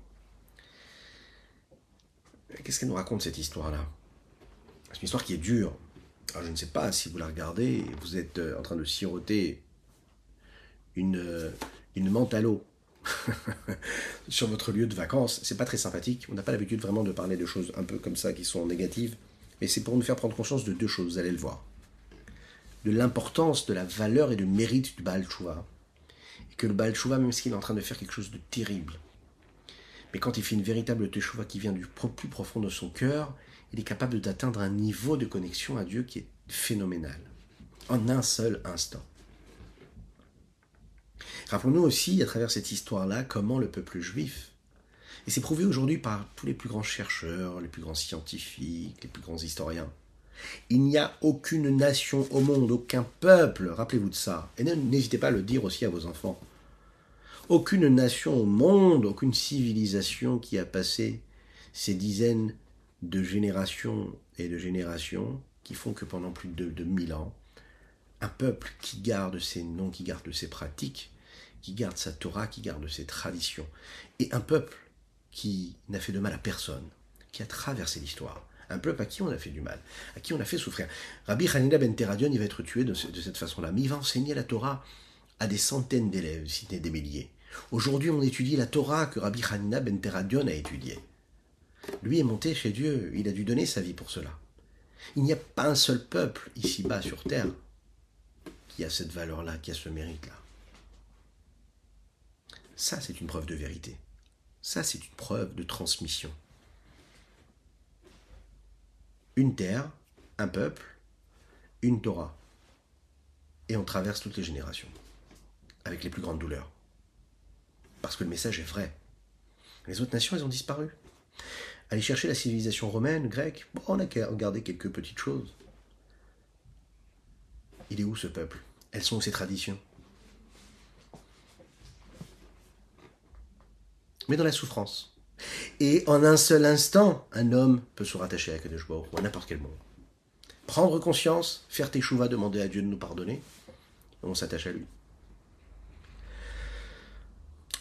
S1: Qu'est-ce qu'elle nous raconte cette histoire-là? C'est une histoire qui est dure. Je ne sais pas si vous la regardez vous êtes euh, en train de siroter une, euh, une menthe à l'eau sur votre lieu de vacances. C'est pas très sympathique. On n'a pas l'habitude vraiment de parler de choses un peu comme ça qui sont négatives. Mais c'est pour nous faire prendre conscience de deux choses, vous allez le voir. De l'importance, de la valeur et du mérite du Baal Tshuva. Et que le Baal Tshuva, même s'il est en train de faire quelque chose de terrible, mais quand il fait une véritable teshuva qui vient du plus profond de son cœur, il est capable d'atteindre un niveau de connexion à Dieu qui est phénoménal, en un seul instant. Rappelons-nous aussi, à travers cette histoire-là, comment le peuple juif, et c'est prouvé aujourd'hui par tous les plus grands chercheurs, les plus grands scientifiques, les plus grands historiens, il n'y a aucune nation au monde, aucun peuple, rappelez-vous de ça, et n'hésitez pas à le dire aussi à vos enfants, aucune nation au monde, aucune civilisation qui a passé ces dizaines de générations et de générations qui font que pendant plus de, de mille ans, un peuple qui garde ses noms, qui garde ses pratiques, qui garde sa Torah, qui garde ses traditions, et un peuple qui n'a fait de mal à personne, qui a traversé l'histoire, un peuple à qui on a fait du mal, à qui on a fait souffrir. Rabbi Hanina ben Teradion, il va être tué de, cette façon-là, mais il va enseigner la Torah à des centaines d'élèves, si ce n'est des milliers. Aujourd'hui, on étudie la Torah que Rabbi Hanina ben Teradion a étudiée. Lui est monté chez Dieu, il a dû donner sa vie pour cela. Il n'y a pas un seul peuple ici-bas sur terre qui a cette valeur-là, qui a ce mérite-là. Ça, c'est une preuve de vérité. Ça, c'est une preuve de transmission. Une terre, un peuple, une Torah. Et on traverse toutes les générations, avec les plus grandes douleurs. Parce que le message est vrai. Les autres nations, elles ont disparu. Allez chercher la civilisation romaine, grecque, on a regardé quelques petites choses. Il est où ce peuple? Elles sont où ses traditions? Mais dans la souffrance. Et en un seul instant, un homme peut se rattacher à Kadosh ou à n'importe quel monde. Prendre conscience, faire tes chouvas, demander à Dieu de nous pardonner, on s'attache à lui.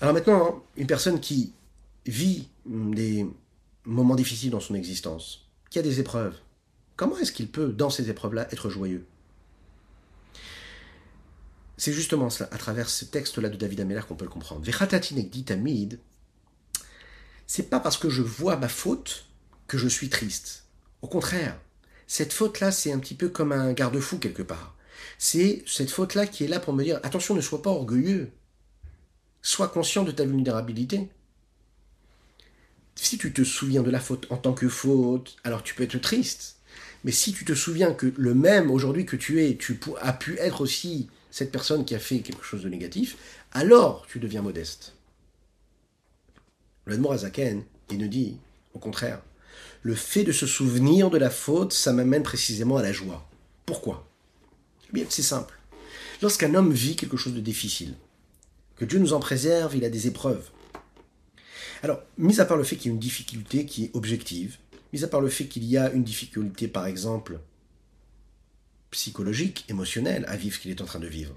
S1: Alors maintenant, une personne qui vit des moments difficiles dans son existence, qui a des épreuves, comment est-ce qu'il peut, dans ces épreuves-là, être joyeux? C'est justement cela, à travers ce texte-là de David Ameller qu'on peut le comprendre. Tamid, c'est pas parce que je vois ma faute que je suis triste. Au contraire, cette faute-là, c'est un petit peu comme un garde-fou quelque part. C'est cette faute-là qui est là pour me dire attention, ne sois pas orgueilleux. Sois conscient de ta vulnérabilité. Si tu te souviens de la faute en tant que faute, alors tu peux être triste. Mais si tu te souviens que le même aujourd'hui que tu es, tu as pu être aussi cette personne qui a fait quelque chose de négatif, alors tu deviens modeste. Le Azaken, il nous dit, au contraire, le fait de se souvenir de la faute, ça m'amène précisément à la joie. Pourquoi? Eh bien, c'est simple. Lorsqu'un homme vit quelque chose de difficile, que Dieu nous en préserve, il a des épreuves. Alors, mis à part le fait qu'il y a une difficulté qui est objective, mis à part le fait qu'il y a une difficulté, par exemple, psychologique, émotionnelle, à vivre ce qu'il est en train de vivre,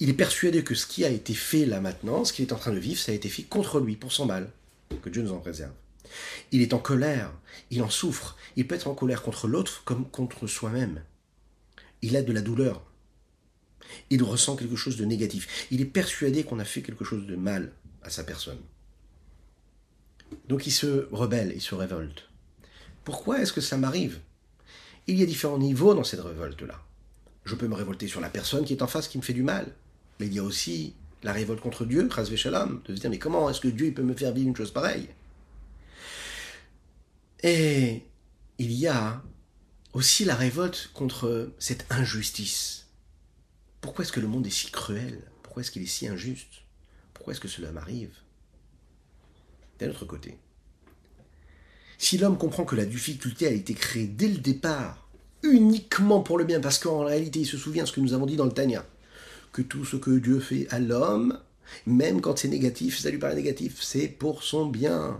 S1: il est persuadé que ce qui a été fait là maintenant, ce qu'il est en train de vivre, ça a été fait contre lui, pour son mal. Que Dieu nous en préserve. Il est en colère, il en souffre, il peut être en colère contre l'autre comme contre soi-même. Il a de la douleur, il ressent quelque chose de négatif. Il est persuadé qu'on a fait quelque chose de mal à sa personne. Donc il se rebelle, il se révolte. Pourquoi est-ce que ça m'arrive? Il y a différents niveaux dans cette révolte-là. Je peux me révolter sur la personne qui est en face qui me fait du mal. Mais il y a aussi la révolte contre Dieu, Shalom, de se dire mais comment est-ce que Dieu peut me faire vivre une chose pareille? Et il y a aussi la révolte contre cette injustice. Pourquoi est-ce que le monde est si cruel? Pourquoi est-ce qu'il est si injuste? Pourquoi est-ce que cela m'arrive? D'un autre côté, si l'homme comprend que la difficulté a été créée dès le départ, uniquement pour le bien, parce qu'en réalité il se souvient ce que nous avons dit dans le Tanya, que tout ce que Dieu fait à l'homme, même quand c'est négatif, ça lui paraît négatif, c'est pour son bien.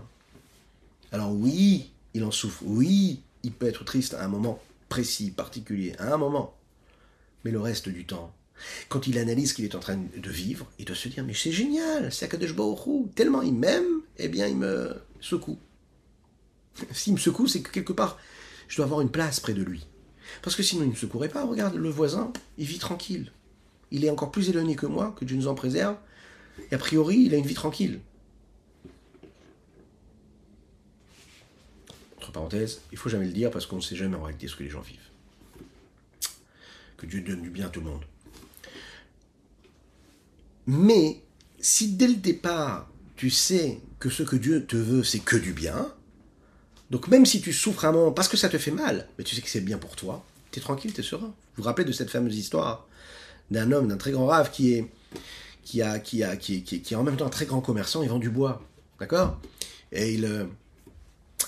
S1: Alors oui, il en souffre. Oui, il peut être triste à un moment précis, particulier, à un moment. Mais le reste du temps, quand il analyse qu'il est en train de vivre, il doit se dire Mais c'est génial, c'est Akadosh Baruch Tellement il m'aime, eh bien il me secoue. S'il me secoue, c'est que quelque part, je dois avoir une place près de lui. Parce que sinon, il ne me secourait pas. Regarde, le voisin, il vit tranquille. Il est encore plus éloigné que moi, que Dieu nous en préserve. Et a priori, il a une vie tranquille. Entre parenthèses, il faut jamais le dire parce qu'on ne sait jamais en réalité ce que les gens vivent. Que Dieu donne du bien à tout le monde. Mais si dès le départ, tu sais que ce que Dieu te veut, c'est que du bien, donc même si tu souffres un moment parce que ça te fait mal, mais tu sais que c'est bien pour toi, tu es tranquille, tu es serein. Vous vous rappelez de cette fameuse histoire d'un homme, d'un très grand rave qui est, qui, a, qui, a, qui, qui, qui est en même temps un très grand commerçant, il vend du bois. D'accord? Et il, euh,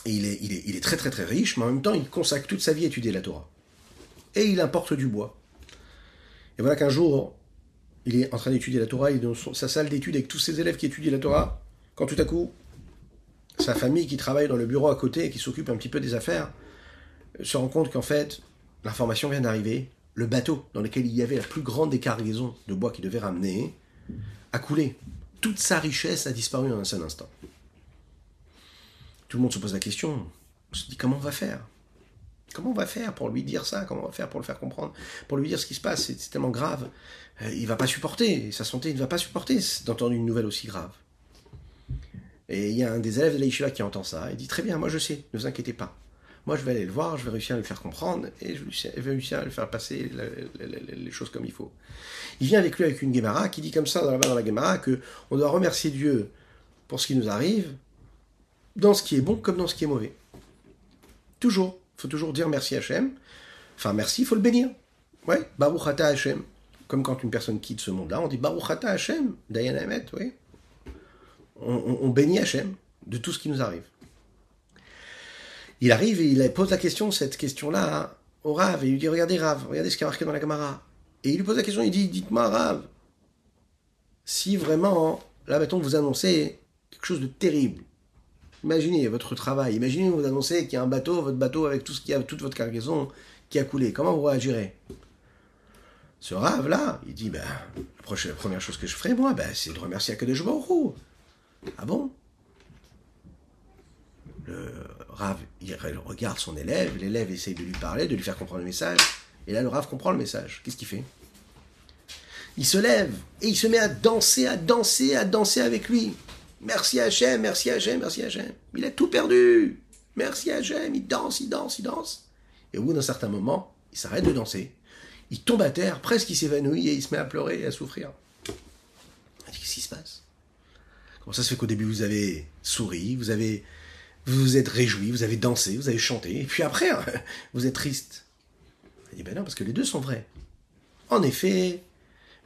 S1: il, est, il, est, il est très très très riche, mais en même temps il consacre toute sa vie à étudier la Torah. Et il importe du bois. Et voilà qu'un jour, il est en train d'étudier la Torah, il est dans sa salle d'études avec tous ses élèves qui étudient la Torah, quand tout à coup, sa famille qui travaille dans le bureau à côté et qui s'occupe un petit peu des affaires se rend compte qu'en fait, l'information vient d'arriver, le bateau dans lequel il y avait la plus grande des de bois qu'il devait ramener a coulé. Toute sa richesse a disparu en un seul instant. Tout le monde se pose la question, on se dit comment on va faire? Comment on va faire pour lui dire ça? Comment on va faire pour le faire comprendre? Pour lui dire ce qui se passe C'est tellement grave. Euh, il va pas supporter, sa santé ne va pas supporter d'entendre une nouvelle aussi grave. Et il y a un des élèves de l'Aïshiva qui entend ça. Il dit Très bien, moi je sais, ne vous inquiétez pas. Moi je vais aller le voir, je vais réussir à le faire comprendre et je vais réussir à le faire passer les choses comme il faut. Il vient avec lui avec une Gemara qui dit comme ça dans la, dans la Gemara que on doit remercier Dieu pour ce qui nous arrive, dans ce qui est bon comme dans ce qui est mauvais. Toujours. Il faut toujours dire merci Hachem. Enfin, merci, il faut le bénir. Ouais, Baruch Ata Hachem. Comme quand une personne quitte ce monde-là, on dit Baruch Ata Hachem, Dayan Hamet, oui on, bénit Hachem de tout ce qui nous arrive. Il arrive et il pose la question, cette question-là, au Rav, et il lui dit Regardez Rav, regardez ce qui est marqué dans la Gemara. Et il lui pose la question, il dit Dites-moi Rav, si vraiment, là mettons, vous annoncez quelque chose de terrible, imaginez votre travail, imaginez vous annoncez qu'il y a un bateau, votre bateau avec tout ce qui a, toute votre cargaison qui a coulé, comment vous réagirez? Ce rave là, il dit ben, la première chose que je ferai moi, ben, c'est de remercier Akadosh Baruch ah bon? Le Rav, il regarde son élève, l'élève essaye de lui parler, de lui faire comprendre le message, et là le Rav comprend le message. Qu'est-ce qu'il fait? Il se lève et il se met à danser, à danser, à danser avec lui. Merci Hachem, merci Hachem, merci Hachem. Il a tout perdu. Merci Hachem, il danse, il danse, il danse. Et au bout d'un certain moment, il s'arrête de danser. Il tombe à terre, presque il s'évanouit et il se met à pleurer et à souffrir. Qu'est-ce qui se passe? Ça se fait qu'au début vous avez souri, vous avez vous vous êtes réjoui, vous avez dansé, vous avez chanté, et puis après vous êtes triste. Il dit ben non, parce que les deux sont vrais. En effet,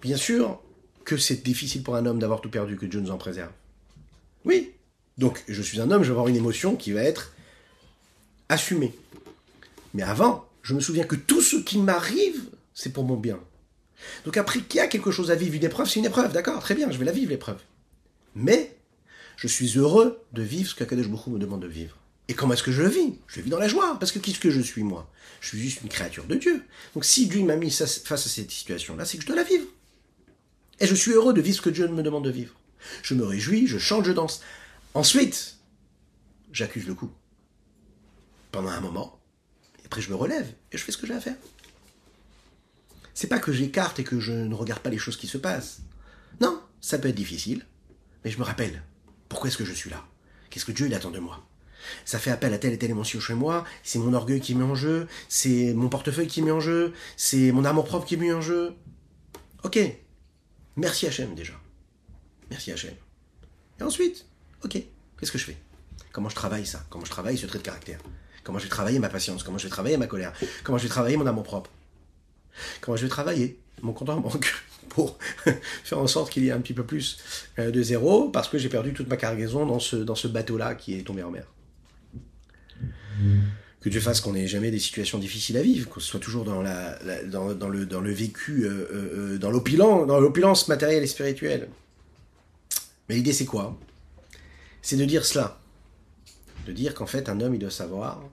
S1: bien sûr que c'est difficile pour un homme d'avoir tout perdu, que Dieu nous en préserve. Oui. Donc je suis un homme, je vais avoir une émotion qui va être assumée. Mais avant, je me souviens que tout ce qui m'arrive, c'est pour mon bien. Donc après qu'il y a quelque chose à vivre, une épreuve, c'est une épreuve, d'accord, très bien, je vais la vivre l'épreuve. Mais je suis heureux de vivre ce qu'Akadosh Baruch me demande de vivre. Et comment est-ce que je le vis? Je le vis dans la joie, parce que qu'est-ce que je suis moi? Je suis juste une créature de Dieu. Donc si Dieu m'a mis face à cette situation-là, c'est que je dois la vivre. Et je suis heureux de vivre ce que Dieu me demande de vivre. Je me réjouis, je chante, je danse. Ensuite, j'accuse le coup. Pendant un moment. Et après, je me relève et je fais ce que j'ai à faire. C'est pas que j'écarte et que je ne regarde pas les choses qui se passent. Non, ça peut être difficile. Mais je me rappelle, pourquoi est-ce que je suis là? Qu'est-ce que Dieu attend de moi? Ça fait appel à telle et telle émotion chez moi, c'est mon orgueil qui met en jeu, c'est mon portefeuille qui met en jeu, c'est mon amour propre qui met en jeu. Ok, merci Hachem déjà. Merci Hachem. Et ensuite, ok, qu'est-ce que je fais? Comment je travaille ça? Comment je travaille ce trait de caractère? Comment je vais travailler ma patience? Comment je vais travailler ma colère? Comment je vais travailler mon amour propre Comment je vais travailler mon compte en banque? Pour faire en sorte qu'il y ait un petit peu plus euh, de zéro, parce que j'ai perdu toute ma cargaison dans ce, dans ce bateau-là qui est tombé en mer. Que Dieu fasse qu'on n'ait jamais des situations difficiles à vivre, qu'on soit toujours dans, la, dans, le, dans le vécu, euh, euh, dans l'opulence matérielle et spirituelle. Mais l'idée c'est quoi? C'est de dire cela. de dire qu'en fait un homme il doit savoir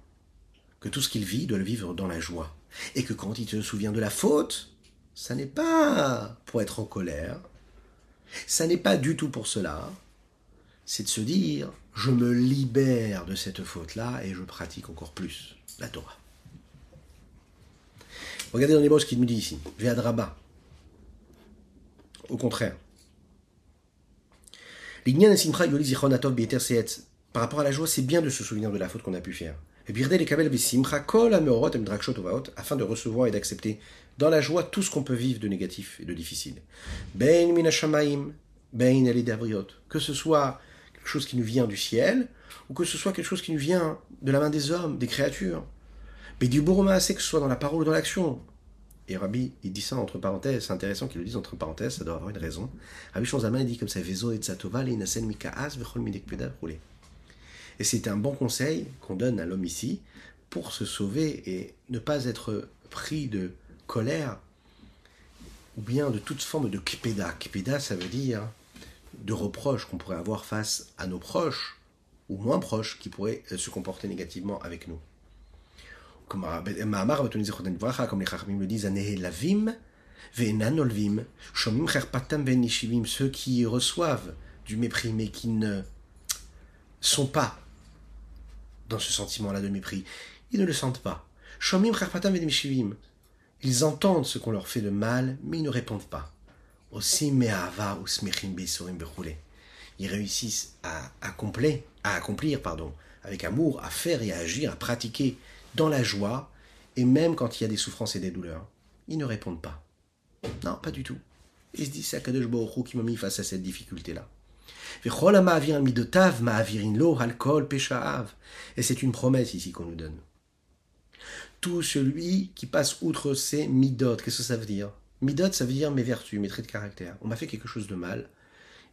S1: que tout ce qu'il vit doit le vivre dans la joie. Et que quand il se souvient de la faute, ça n'est pas pour être en colère, ça n'est pas du tout pour cela, c'est de se dire je me libère de cette faute-là et je pratique encore plus la Torah. Regardez dans les mots ce qu'il nous dit ici. Veadraba. Au contraire. Par rapport à la joie, c'est bien de se souvenir de la faute qu'on a pu faire. Afin de recevoir et d'accepter dans la joie tout ce qu'on peut vivre de négatif et de difficile. Ben ben que ce soit quelque chose qui nous vient du ciel, ou que ce soit quelque chose qui nous vient de la main des hommes, des créatures. Mais du c'est que ce soit dans la parole ou dans l'action. Et Rabbi, il dit ça entre parenthèses, c'est intéressant qu'il le dise entre parenthèses, ça doit avoir une raison. Rabbi Shonzalman, il dit comme ça, Vezo et Tzatova, Mikaas, Vechol Et c'est un bon conseil qu'on donne à l'homme ici pour se sauver et ne pas être pris de colère ou bien de toute forme de kipeda. Kipeda, ça veut dire de reproches qu'on pourrait avoir face à nos proches ou moins proches qui pourraient euh, se comporter négativement avec nous. Comme les Chachamim le disent, ceux qui reçoivent du mépris mais qui ne sont pas dans ce sentiment-là de mépris, ils ne le sentent pas. Ils entendent ce qu'on leur fait de mal, mais ils ne répondent pas. Aussi Ils réussissent à accomplir, pardon, avec amour, à faire et à agir, à pratiquer dans la joie, et même quand il y a des souffrances et des douleurs. Ils ne répondent pas. Non, pas du tout. Ils se disent, c'est Akadosh Baruch qui m'a mis face à cette difficulté-là. Et c'est une promesse ici qu'on nous donne. Tout celui qui passe outre ses midot, qu'est-ce que ça veut dire? Midot, ça veut dire mes vertus, mes traits de caractère. On m'a fait quelque chose de mal.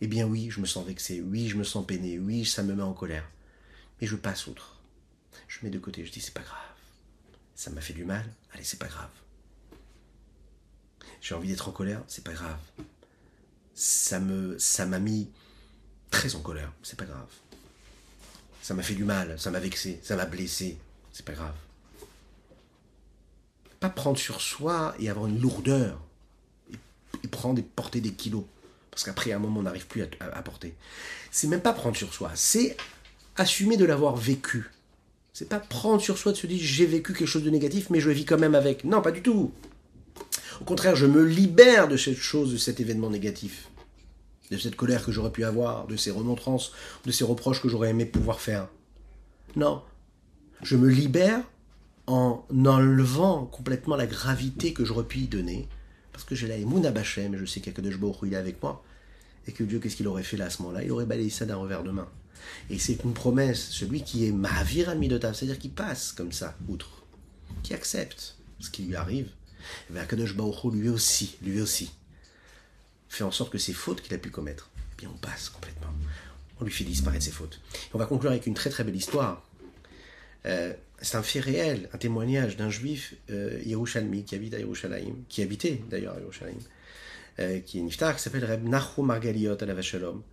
S1: Eh bien oui, je me sens vexé, oui, je me sens peiné, oui, ça me met en colère. Mais je passe outre. Je mets de côté, je dis c'est pas grave. Ça m'a fait du mal, allez, c'est pas grave. J'ai envie d'être en colère, c'est pas grave. Ça me ça m'a mis très en colère, c'est pas grave. Ça m'a fait du mal, ça m'a vexé, ça m'a blessé, c'est pas grave. Pas prendre sur soi et avoir une lourdeur et prendre et porter des kilos. Parce qu'après, à un moment, on n'arrive plus à, porter. C'est même pas prendre sur soi, c'est assumer de l'avoir vécu. C'est pas prendre sur soi de se dire j'ai vécu quelque chose de négatif, mais je vis quand même avec. Non, pas du tout. Au contraire, je me libère de cette chose, de cet événement négatif, de cette colère que j'aurais pu avoir, de ces remontrances, de ces reproches que j'aurais aimé pouvoir faire. Non, je me libère en enlevant complètement la gravité que j'aurais pu y donner parce que j'ai la Emouna Bachem, je sais a que il est avec moi, et que Dieu, qu'est-ce qu'il aurait fait là à ce moment-là? Il aurait balayé ça d'un revers de main. Et c'est une promesse, celui qui est Mahavir Midotav, c'est-à-dire qui passe comme ça, outre, qui accepte ce qui lui arrive, et bien Kadosh lui aussi, lui aussi, fait en sorte que ces fautes qu'il a pu commettre, eh bien on passe complètement. On lui fait disparaître ses fautes. on va conclure avec une très très belle histoire. Euh, c'est un fait réel, un témoignage d'un juif euh, qui habite à Yerushalayim, qui habitait d'ailleurs à Yerushalayim, euh, qui est niftar, qui s'appelle Reb Nachum Margaliot à la Vachalom,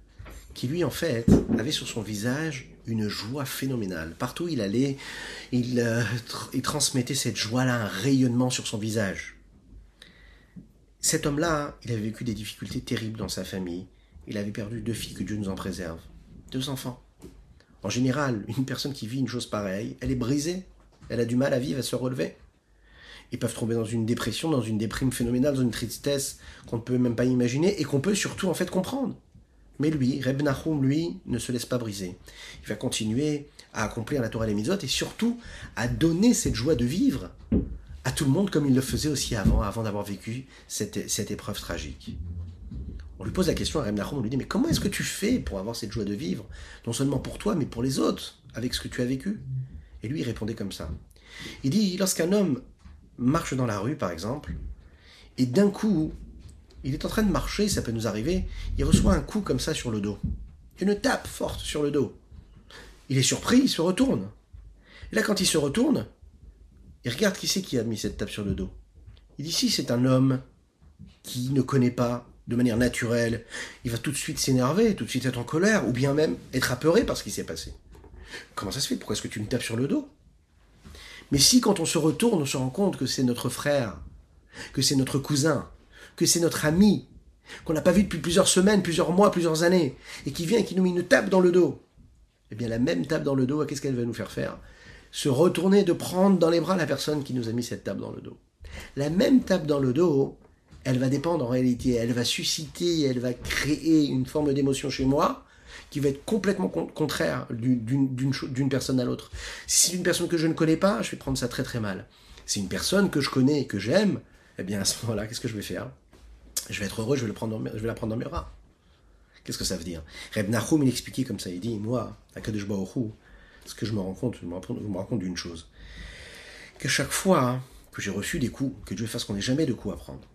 S1: qui lui en fait avait sur son visage une joie phénoménale. Partout où il allait, il, euh, il transmettait cette joie-là, un rayonnement sur son visage. Cet homme-là, il avait vécu des difficultés terribles dans sa famille. Il avait perdu deux filles, que Dieu nous en préserve. Deux enfants. En général, une personne qui vit une chose pareille, elle est brisée, elle a du mal à vivre, à se relever. Ils peuvent tomber dans une dépression, dans une déprime phénoménale, dans une tristesse qu'on ne peut même pas imaginer et qu'on peut surtout en fait comprendre. Mais lui, Reb Nahum, lui, ne se laisse pas briser. Il va continuer à accomplir la Torah et les Mitzvot et surtout à donner cette joie de vivre à tout le monde comme il le faisait aussi avant, avant d'avoir vécu cette, cette épreuve tragique. On lui pose la question à Rem on lui dit Mais comment est-ce que tu fais pour avoir cette joie de vivre Non seulement pour toi, mais pour les autres, avec ce que tu as vécu? Et lui, il répondait comme ça. Il dit Lorsqu'un homme marche dans la rue, par exemple, et d'un coup, il est en train de marcher, ça peut nous arriver, il reçoit un coup comme ça sur le dos. Une tape forte sur le dos. Il est surpris, il se retourne. Et là, quand il se retourne, il regarde qui c'est qui a mis cette tape sur le dos. Il dit Si, c'est un homme qui ne connaît pas de manière naturelle, il va tout de suite s'énerver, tout de suite être en colère, ou bien même être apeuré par ce qui s'est passé. Comment ça se fait? Pourquoi est-ce que tu me tapes sur le dos? Mais si quand on se retourne, on se rend compte que c'est notre frère, que c'est notre cousin, que c'est notre ami, qu'on n'a pas vu depuis plusieurs semaines, plusieurs mois, plusieurs années, et qui vient et qui nous met une tape dans le dos, eh bien la même tape dans le dos, qu'est-ce qu'elle va nous faire faire? Se retourner, de prendre dans les bras la personne qui nous a mis cette tape dans le dos. La même tape dans le dos, elle va dépendre en réalité, elle va susciter, elle va créer une forme d'émotion chez moi qui va être complètement contraire d'une personne à l'autre. Si c'est une personne que je ne connais pas, je vais prendre ça très très mal. Si c'est une personne que je connais et que j'aime, eh bien à ce moment-là, qu'est-ce que je vais faire? Je vais être heureux, je vais, prendre la prendre dans mes bras. Qu'est-ce que ça veut dire? Reb Nahum, il expliquait comme ça, il dit, moi, à Kadesh ce que je me rends compte, je me rends compte d'une chose. Qu'à chaque fois que j'ai reçu des coups, que Dieu fasse qu'on n'ait jamais de coups à prendre,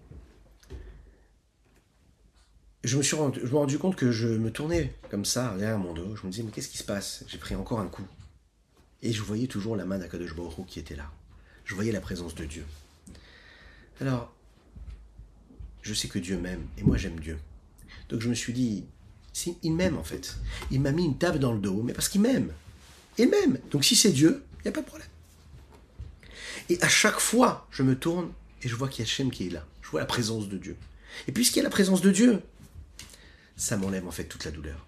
S1: je me suis rendu, compte que je me tournais comme ça derrière mon dos. Je me disais, mais qu'est-ce qui se passe? J'ai pris encore un coup. Et je voyais toujours la main d'Akadosh qui était là. Je voyais la présence de Dieu. Alors, je sais que Dieu m'aime, et moi j'aime Dieu. Donc je me suis dit, il m'aime en fait. Il m'a mis une table dans le dos, mais parce qu'il m'aime. Il m'aime. Donc si c'est Dieu, il n'y a pas de problème. Et à chaque fois, je me tourne et je vois qu'il y a Hachem qui est là. Je vois la présence de Dieu. Et puisqu'il y a la présence de Dieu, ça m'enlève en fait toute la douleur.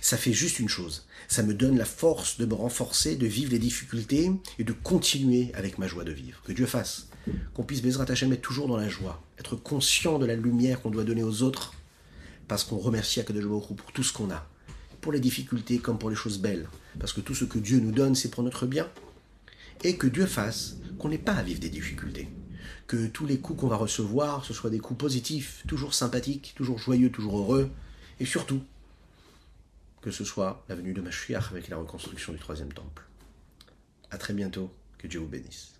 S1: Ça fait juste une chose, ça me donne la force de me renforcer, de vivre les difficultés et de continuer avec ma joie de vivre. Que Dieu fasse, qu'on puisse Bezrat Hashem être toujours dans la joie, être conscient de la lumière qu'on doit donner aux autres, parce qu'on remercie Akadosh Baruch pour tout ce qu'on a, pour les difficultés comme pour les choses belles, parce que tout ce que Dieu nous donne, c'est pour notre bien, et que Dieu fasse qu'on n'ait pas à vivre des difficultés, que tous les coups qu'on va recevoir, ce soient des coups positifs, toujours sympathiques, toujours joyeux, toujours heureux, et surtout, que ce soit la venue de Mashiach avec la reconstruction du troisième temple. A très bientôt, que Dieu vous bénisse.